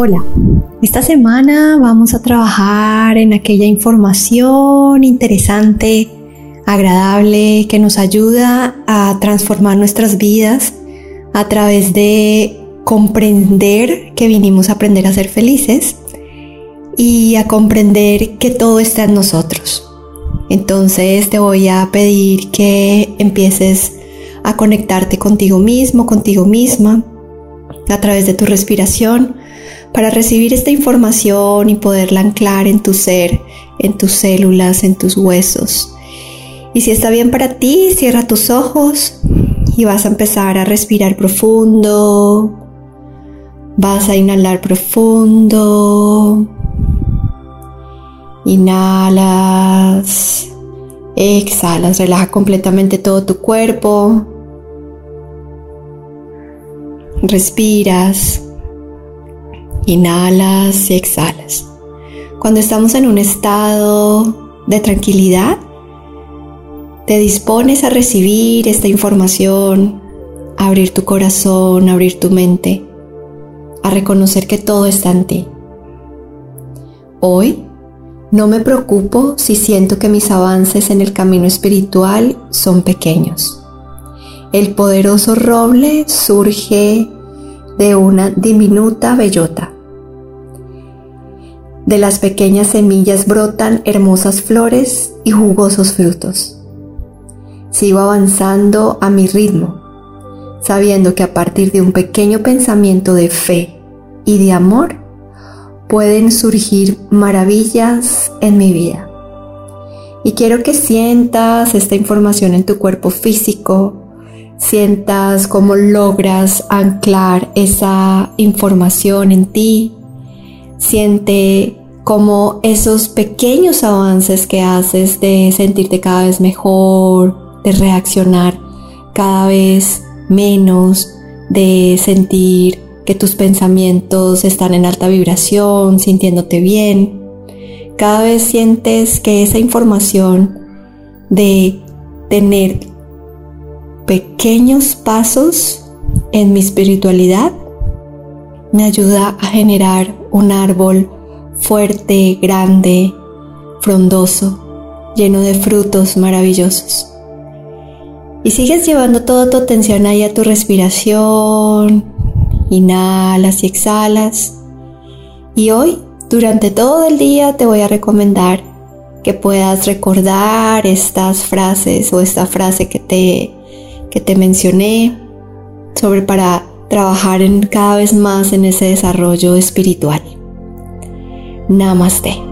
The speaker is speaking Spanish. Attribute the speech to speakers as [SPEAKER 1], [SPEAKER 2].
[SPEAKER 1] Hola, esta semana vamos a trabajar en aquella información interesante, agradable, que nos ayuda a transformar nuestras vidas a través de comprender que vinimos a aprender a ser felices y a comprender que todo está en nosotros. Entonces te voy a pedir que empieces a conectarte contigo mismo, contigo misma, a través de tu respiración para recibir esta información y poderla anclar en tu ser, en tus células, en tus huesos. Y si está bien para ti, cierra tus ojos y vas a empezar a respirar profundo. Vas a inhalar profundo. Inhalas. Exhalas, relaja completamente todo tu cuerpo. Respiras. Inhalas y exhalas. Cuando estamos en un estado de tranquilidad, te dispones a recibir esta información, a abrir tu corazón, a abrir tu mente, a reconocer que todo está en ti. Hoy no me preocupo si siento que mis avances en el camino espiritual son pequeños. El poderoso roble surge de una diminuta bellota de las pequeñas semillas brotan hermosas flores y jugosos frutos. Sigo avanzando a mi ritmo, sabiendo que a partir de un pequeño pensamiento de fe y de amor pueden surgir maravillas en mi vida. Y quiero que sientas esta información en tu cuerpo físico, sientas cómo logras anclar esa información en ti, siente como esos pequeños avances que haces de sentirte cada vez mejor, de reaccionar cada vez menos, de sentir que tus pensamientos están en alta vibración, sintiéndote bien. Cada vez sientes que esa información de tener pequeños pasos en mi espiritualidad me ayuda a generar un árbol fuerte, grande, frondoso, lleno de frutos maravillosos. Y sigues llevando toda tu atención ahí a tu respiración, inhalas y exhalas. Y hoy, durante todo el día, te voy a recomendar que puedas recordar estas frases o esta frase que te, que te mencioné sobre para trabajar en cada vez más en ese desarrollo espiritual. Namaste.